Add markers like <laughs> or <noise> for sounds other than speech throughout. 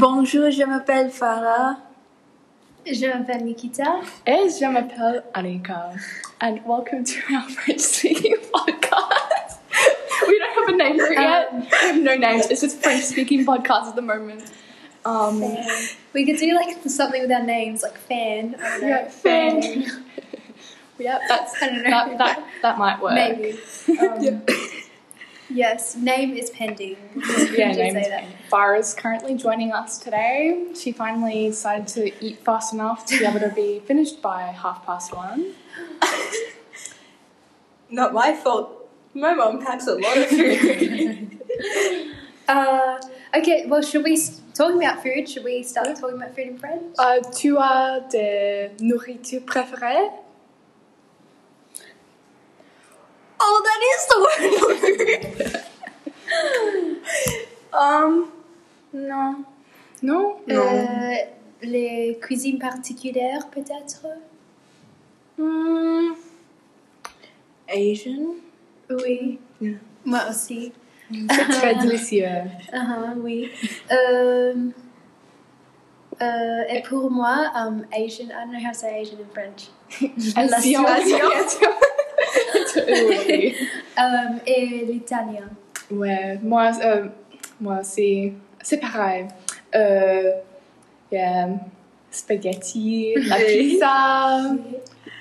Bonjour, je m'appelle Farah. Je m'appelle Nikita. Et je m'appelle Anika. And welcome to our French speaking <laughs> podcast. we don't have a name for it yet. we have no names. It's just French speaking podcast at the moment. Um, We could do like something with our names, like fan. I don't know. yeah, fan. <laughs> yeah, that's I don't know. that, that that might work. Maybe. Um, Yes, name is pending. <laughs> Yeah, name say is that. Farah's currently joining us today. She finally decided to eat fast enough to be able to be <laughs> finished by half past one. <laughs> Not my fault. My mom packs a lot of food. Uh, okay, well, should we talking about food? Should we start talking about food in French? Euh, tu as des nourritures préférées? Oh, that is the word. um, no. Non? Euh, les cuisines particulières, peut-être? Hmm, Asian? Oui. Yeah. Moi aussi. c'est très <laughs> délicieux. Uh-huh, oui. Euh, euh, et pour moi, um, Asian, I don't know how to say Asian in French. <laughs> Asian. Asian. <laughs> <laughs> oui. Um, et l'italien? Ouais, moi, euh, moi aussi, c'est pareil. Euh, yeah, spaghetti, la pizza,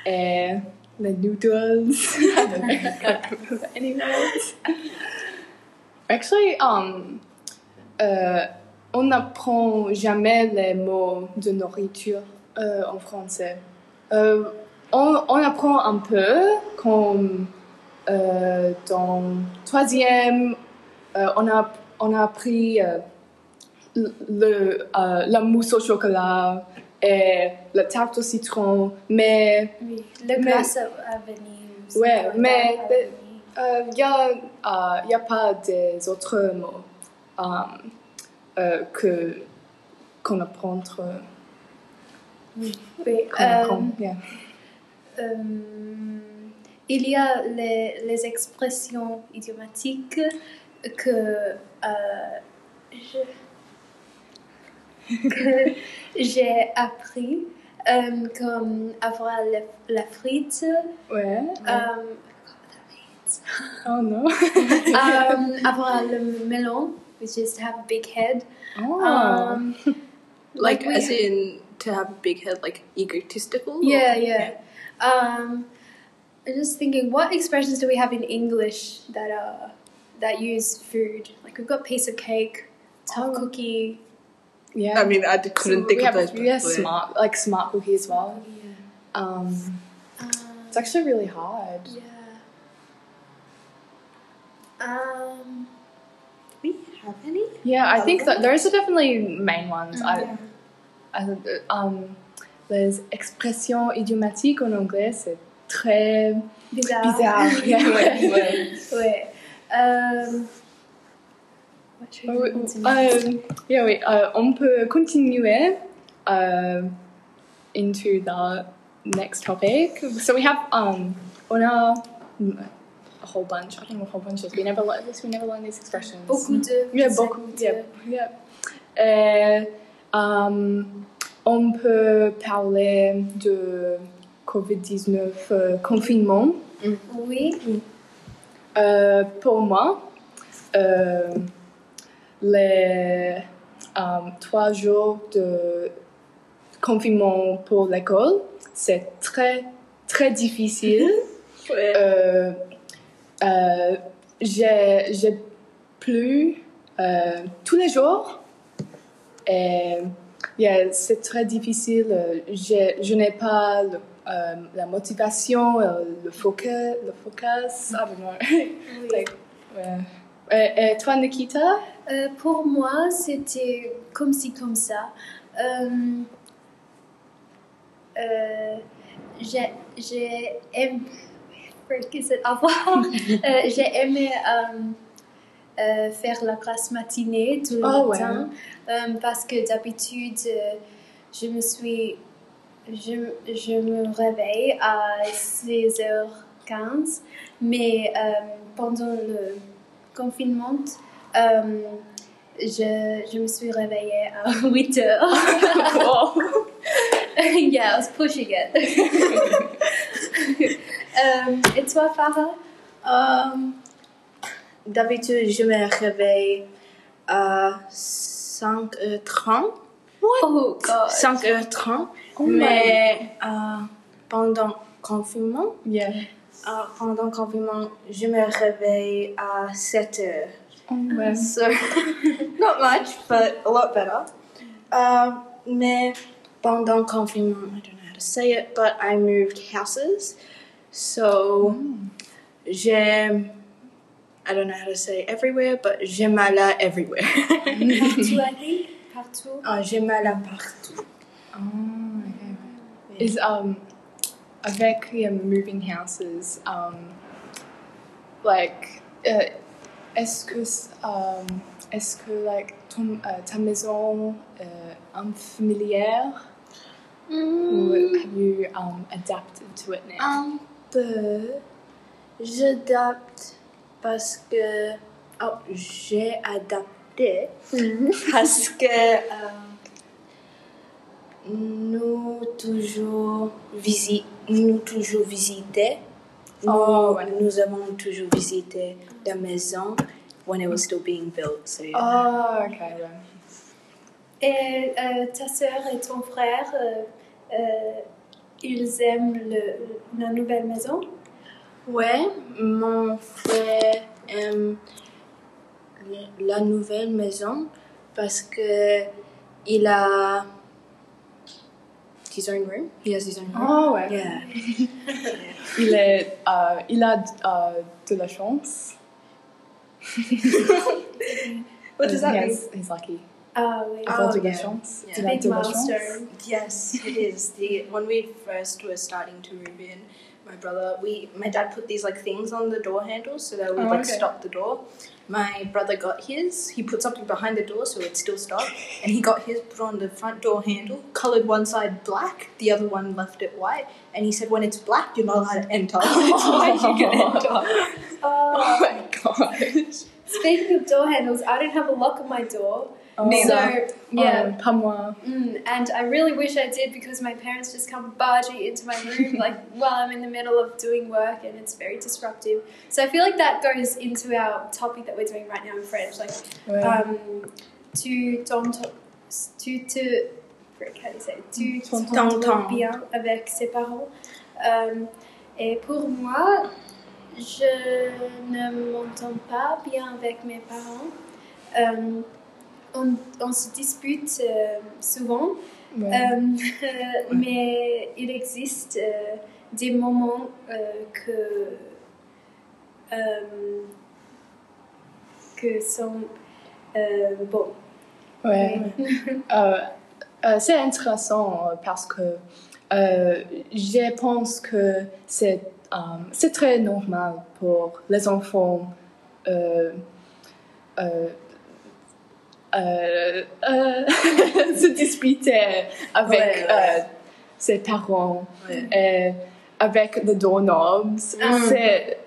et les noodles. I don't know, any. Actually, um, euh, on n'apprend jamais les mots de nourriture euh, en français. Euh, on, on apprend un peu comme euh, dans troisième, euh, on, a, on a appris euh, le, euh, la mousse au chocolat et la tarte au citron, mais Oui. Le Mais- glace à aussi, Ouais, mais- il n'y a, y a pas des autres mots que, qu'on apprend. Oui. qu'on Euh, apprend, yeah. Euh, il y a les, les expressions idiomatiques que euh, <laughs> j'ai appris, euh, comme avoir la, la frite. Ouais. euh, Oh non. um, <laughs> <laughs> avoir le melon, which is to have a big head. oh. Um, Like, as in to have a big head, like egotistical? yeah, yeah. Um, I'm just thinking, what expressions do we have in English that are that use food? Like we've got piece of cake, tough Oh. cookie. yeah. I mean, I d- couldn't So think we of have, those. We have but- smart, like smart cookie as well. Yeah. Um, Um, it's actually really hard. yeah. Um, we have any? Yeah, I think that those are definitely main ones. yeah. I, I, um, les expressions idiomatiques en anglais, c'est très Bizarre. bizarre. <laughs> Ouais, ouais. Ouais. Um, yeah, oui, euh, on peut continuer uh, into the next topic. So we have um, on a, a whole bunch. I don't know a whole bunch is. We never learn this. We never learn these expressions. Beaucoup de. Yeah, beaucoup. de- Yeah, um, on peut parler de Covid-19 euh, confinement. Oui. Euh, pour moi, euh, les trois jours de confinement pour l'école, c'est très, très difficile. <laughs> Ouais. J'ai, j'ai plu euh, tous les jours et yeah, c'est très difficile. Euh, je n'ai pas le- euh, la motivation, euh, le focus, le focus. I don't know. Oui. <laughs> Like, ouais. Et, et toi, Nikita? Euh, pour moi, c'était comme ci, comme ça. Euh, euh, j'ai j'ai aimé. <laughs> It avoir? <laughs> Euh, j'ai aimé euh, euh, faire la classe matinée tout le Oh, ouais. matin euh, parce que d'habitude, euh, je me suis. Je, je me réveille à 6h15, mais pendant le confinement, je, je me suis réveillée à <laughs> 8 heures. Yeah, I was pushing it. Euh, et toi, Farah? Um, D'habitude, je me réveille à 5h30. Oh, God. 5h30. Oh my- mais euh, pendant confinement, Yeah. euh, pendant le confinement, je me réveille à 7h. Oh, ouais. <laughs> So, <laughs> not much, but a lot better. Uh, mais pendant le confinement, I don't know how to say it, but I moved houses. So, j'ai, I don't know how to say everywhere, but j'ai mal à everywhere. Partout, I think. Partout. Ah, j'ai mal à partout. Oh, okay. Is um avec yeah, moving houses um like uh, est-ce que um est-ce que like ton, uh, ta maison uh, unfamilière or have you um adapted to it now? Un peu. J'adapte parce que. Oh, j'ai adapté <laughs> parce que euh, nous toujours visi nous toujours visité. Nous, Oh, ouais. nous avons toujours visité la maison when it was still being built. So yeah. Oh. Yeah. Et euh, ta sœur et ton frère, euh, euh, ils aiment le, la nouvelle maison? Ouais, mon frère aime la nouvelle maison parce que il a his own room. He has his own room. Oh, ouais. Yeah. <laughs> Il est uh, il a uh, de la chance. <laughs> What does that mean? He's lucky. Ah oui. Il a Oh, de la chance. Yeah. Il a Big de la chance. milestone. Yes, it is. The when we first were starting to move in, my brother, we my dad put these like things on the door handles so that would Oh, like okay. stop the door. My brother got his. He put something behind the door so it still stop, and he got his put on the front door handle. Colored one side black, the other one left it white. And he said, when it's black, you're not allowed to enter. When it's white, you can enter. <laughs> Oh <laughs> Oh, my gosh. speaking of door handles, I don't have a lock on my door. Neither. So, yeah. Oh, pas moi. Mm, and I really wish I did because my parents just come barging into my room <laughs> like while I'm in the middle of doing work and it's very disruptive. So I feel like that goes into our topic that we're doing right now in French, like Ouais. um, tu t'entends, tu te, frick, how do you say, it? tu T'entends. t'entends bien avec ses parents. Um, et pour moi, je ne m'entends pas bien avec mes parents. Um, on, on se dispute euh, souvent, Ouais. euh, <laughs> mais il existe euh, des moments que, que sont bons. Ouais. <laughs> C'est intéressant parce que euh, je pense que c'est c'est très normal pour les enfants euh, euh, euh, euh, <laughs> se disputer avec Ouais, ouais. euh, ses parents Ouais. et avec les doorknobs. Mm.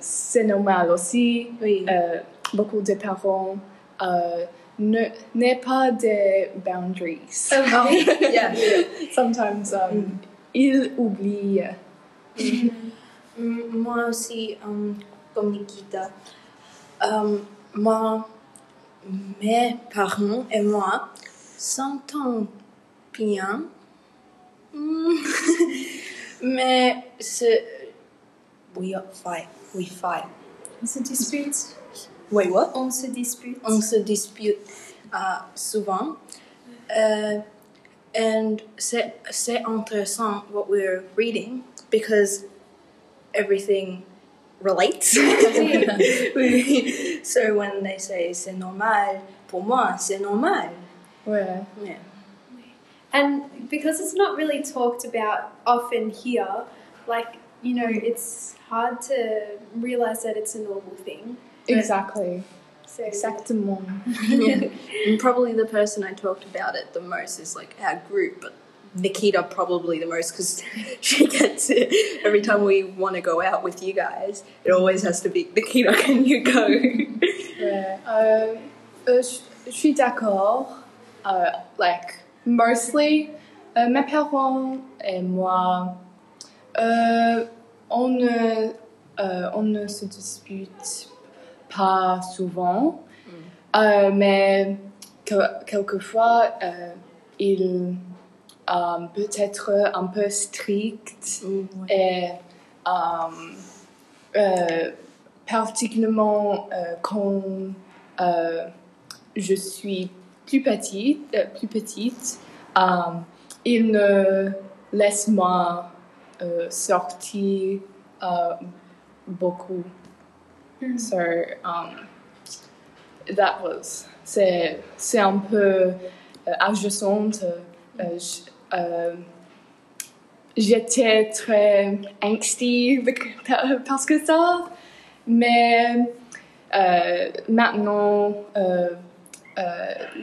C'est normal aussi. Oui. Beaucoup de parents ne n'est pas des boundaries. <laughs> Yeah. Sometimes um, ils oublient. Mm, Moi aussi, um, comme Nikita, um, moi, mes parents et moi s'entendent bien, Mm. <laughs> mais c'est we fight, we fight. On se dispute. Wait, what? On se dispute. On se dispute uh, souvent. Uh, and c'est c'est intéressant what we're reading because everything relates. <laughs> so when they say c'est normal, pour moi c'est normal. Ouais. Yeah. And because it's not really talked about often here, like, you know, it's hard to realize that it's a normal thing. Exactly. So, Exactement. <laughs> <laughs> And probably the person I talked about it the most is like our group, but Nikita probably the most because she gets it every time we want to go out with you guys. It always has to be Nikita. Can you go? <laughs> yeah, Euh, euh, je- suis d'accord. Euh, like, mostly, euh, mes parents et moi, euh, on, ne, euh, on ne se dispute pas souvent, Euh, mais que- quelquefois, euh, il euh, peut être un peu strict et euh, euh, particulièrement euh, quand euh, je suis plus petite, plus petite euh, il ne laisse moi sortir beaucoup. So, um, that was, c'est, c'est un peu euh, agissante. Euh, j'étais très angsty parce que ça, mais euh, maintenant, euh, euh,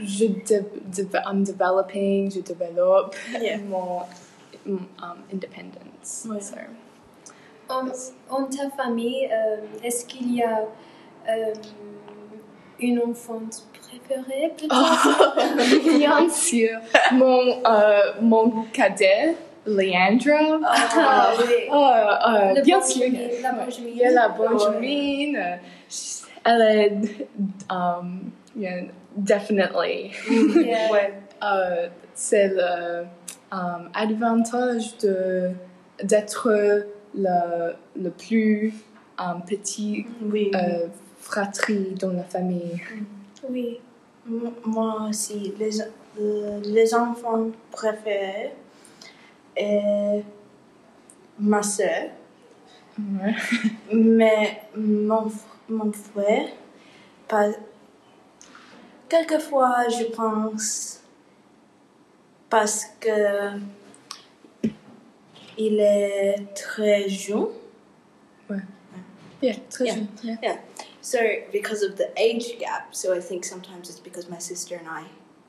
je de, de- I'm developing, je développe Yeah. mon um, independence. Ouais. So, En, en ta famille, euh, est-ce qu'il y a euh, une enfante préférée <laughs> peut-être? Bien sûr. Mon, euh, mon cadet, Leandra. Ah, <laughs> oui. Euh, Le bien sûr. la a la Benjamin. euh, Elle est. Um, yeah, definitely. Yeah. Ouais. Euh, c'est le um, avantage de d'être le, le plus um, petit Oui. Fratrie dans la famille. Oui. M- Moi aussi, les, euh, les enfants préférés et ma soeur, Ouais. <laughs> mais mon, mon frère, pas, quelquefois je pense parce que il est très jeune. Yeah, très Yeah. jeune. Yeah. So because of the age gap, so I think sometimes it's because my sister and I,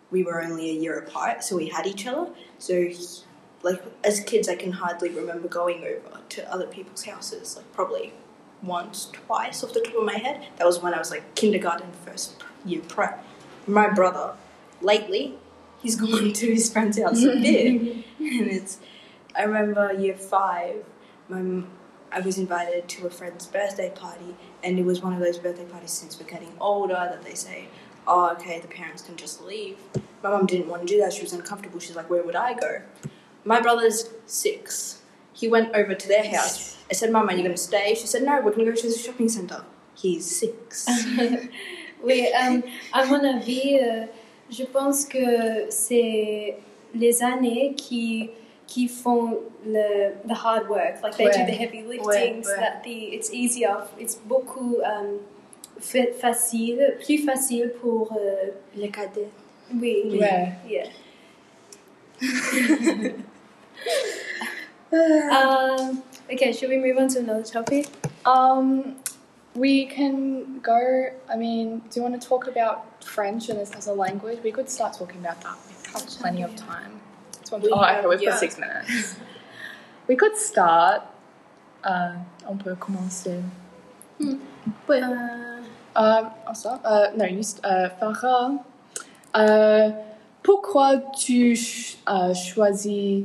we were only a year apart, so we had each other. So, like as kids, I can hardly remember going over to other people's houses. Like probably once, twice off the top of my head. That was when I was like kindergarten, first year prep. My brother, lately, he's <laughs> gone to his friend's house a bit, <laughs> and it's. I remember year five. My I was invited to a friend's birthday party, and it was one of those birthday parties since we're getting older that they say, oh, okay, the parents can just leave. My mum didn't want to do that. She was uncomfortable. She's like, where would I go? My brother's six. He went over to their house. I said, Mum, are you going to stay? She said, no, we're going to go to the shopping centre. He's six. <laughs> Oui, euh, à mon avis, euh, je pense que c'est les années qui qui font le the hard work, like they do the heavy lifting, so that the it's easier, it's beaucoup um, fa- facile, plus facile pour euh, Les cadets. oui, Ouais. yeah. <laughs> um, okay, should we move on to another topic? Um, we can go. I mean, do you want to talk about French and as, as a language? We could start talking about that. We have plenty of time. Oh, okay, we've yeah. got six minutes. we could start. Uh, on peut commencer. Euh, Euh, ensemble. Euh, non, juste euh, Farah. Pourquoi tu ch- choisis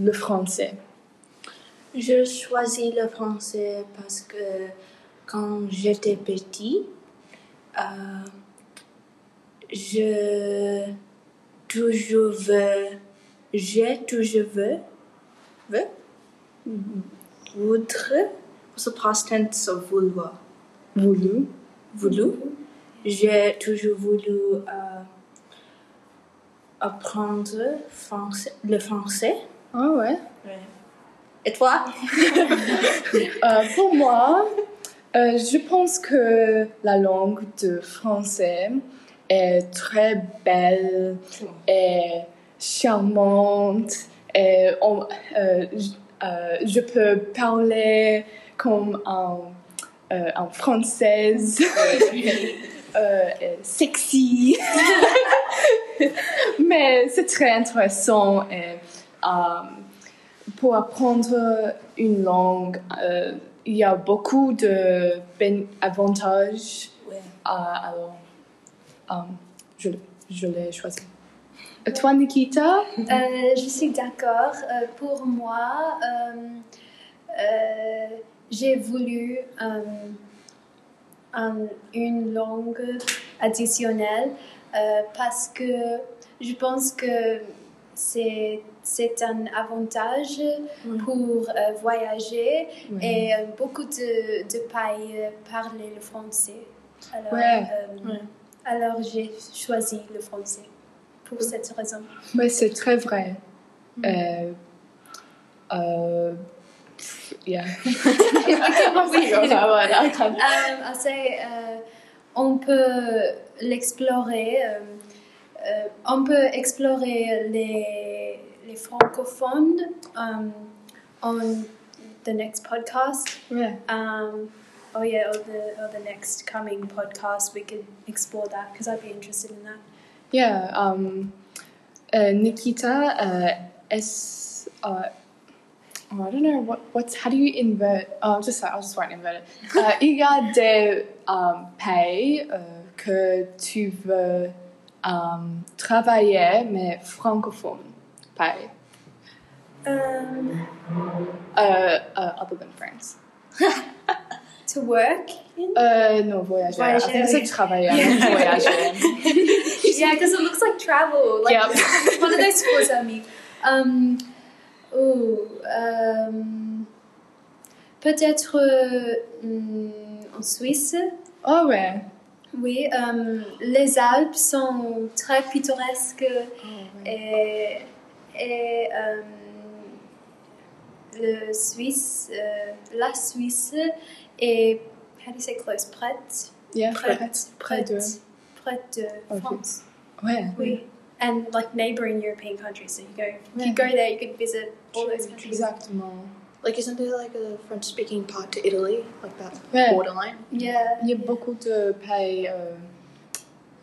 le français? Je choisis le français parce que quand j'étais petit, euh, je toujours veux, j'ai toujours veux, veux, the past tense of vouloir? Voulu. Voulu. J'ai toujours voulu euh, apprendre français, le français. Ah ouais? Et toi? <laughs> Euh, pour moi, euh, je pense que la langue de français est très belle et charmante et on- euh, euh, je peux parler comme un, euh, en française <laughs> euh, sexy <laughs> mais c'est très intéressant et euh, pour apprendre une langue, euh, il y a beaucoup de ben- avantages. Ouais. Euh, alors, euh, je, je l'ai choisi. Et toi, Nikita Euh, je suis d'accord. Euh, pour moi, euh, euh, j'ai voulu euh, un- une langue additionnelle euh, parce que je pense que c'est un avantage pour euh, voyager et euh, beaucoup de, de pays euh, parlent le français. Alors, Ouais. euh, Ouais. alors j'ai choisi le français pour cette raison. Oui, c'est très vrai. Euh, euh, pff, yeah. <laughs> Ah, voilà. Euh, assez, euh, on peut l'explorer. euh, euh, on peut explorer les, les francophones um, on the next podcast. Ouais. Um, oh yeah, or the or the next coming podcast, we could explore that because I'd be interested in that. Yeah, um, uh, Nikita, uh, S, uh, oh, I don't know what what's how do you invert? Oh, I'll just I'll just write invert it. <laughs> Uh, il y a des um, pays euh, que tu veux um, travailler mais francophone pays. Um, Uh, uh, other than France. <laughs> to work in? Uh, no, voyager. I Voyager, think c'est okay. travailler, not <laughs> voyager. Yeah, because it looks like travel. Like Yep. it's <laughs> one of those sports I mean. Um, oh, um, peut-être euh, en Suisse. Oh ouais. Oui, um, les Alpes sont très pittoresques et, et um, le Suisse, euh, la Suisse est, how do you say close, prête, Yeah, prête, près, près de. prête de Ok. France. Ouais. Oui. And like neighboring European countries, so you go, Yeah. you go there, you could visit all those countries. Exactement. Like, isn't there like a French speaking part to Italy? Like that Ouais. borderline? Yeah. Il y a beaucoup de pays euh,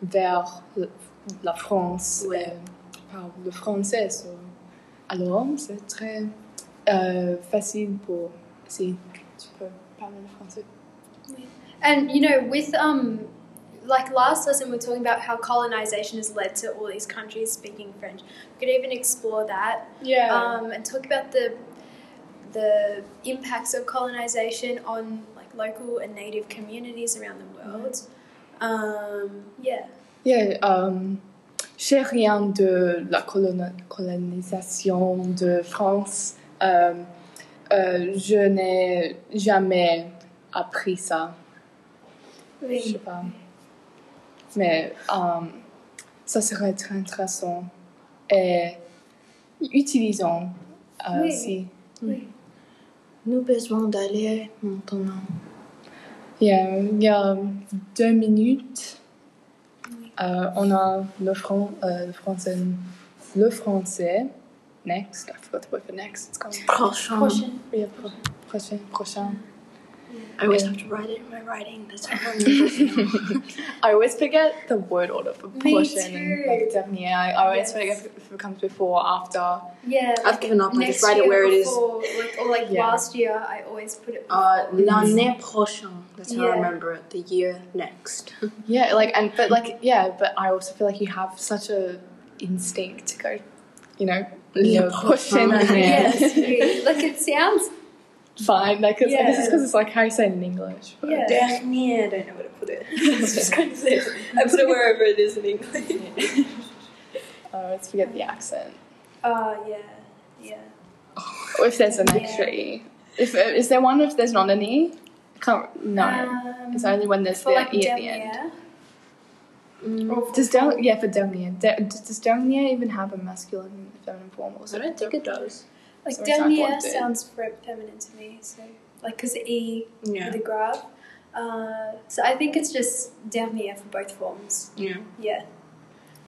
vers le- la France Ouais. euh, parlent le français. so- Alors, c'est très euh, facile pour si tu peux parler le français. And you know, with um, like last lesson, we are talking about how colonization has led to all these countries speaking French. We could even explore that Yeah. um, and talk about the the impacts of colonization on like local and native communities around the world. Um, yeah. Yeah, euh, j'ai rien de la colonisation de France. Euh, euh, je n'ai jamais appris ça. Je sais pas. Mais euh, ça serait très intéressant et utilisant euh, Oui. si. Nous besoin d'aller maintenant. Il y a, il y a deux minutes. Euh, on a le, fran- euh, le français. Le français. Next. I forgot the word for next. It's. Prochain. Prochain. Oui, pro- prochain. Prochain. I always have to write it in my writing. That's how I remember. <laughs> I always forget the word order for Me prochain and like too. dernier. I, I always Yes. forget if, if it comes before, after. Yeah. I've given up. I just write it where it is. before, Like, or like Yeah. last year, I always put it. Uh, before. l'année prochaine. That's how I Yeah. remember it. The year next. <laughs> Yeah, like and but like yeah, but I also feel like you have such a instinct to go, you know, Le le prochain prochain. année. <laughs> yes, really. like it sounds. Fine, like it's, I guess it's Yeah. because it's like how you say it in English. but- Yeah. Dernier. I don't know where to put it. <laughs> it's just kind of it. I put it <laughs> wherever it is in English. Oh, <laughs> let's forget the accent. Oh yeah, yeah. Or if there's an Yeah. e. If is there one if there's not an e? I can't. No, Um, it's only when there's the like e at the end. dernier. Mm, Or for Does dernier? Yeah, for dernier. De- does dernier even have a masculine and feminine form? Or I don't think it does. Like So it's dernier sounds fe- feminine to me. So like because e Yeah. with a graph. Uh, so I think it's just dernier for both forms. Yeah. Yeah.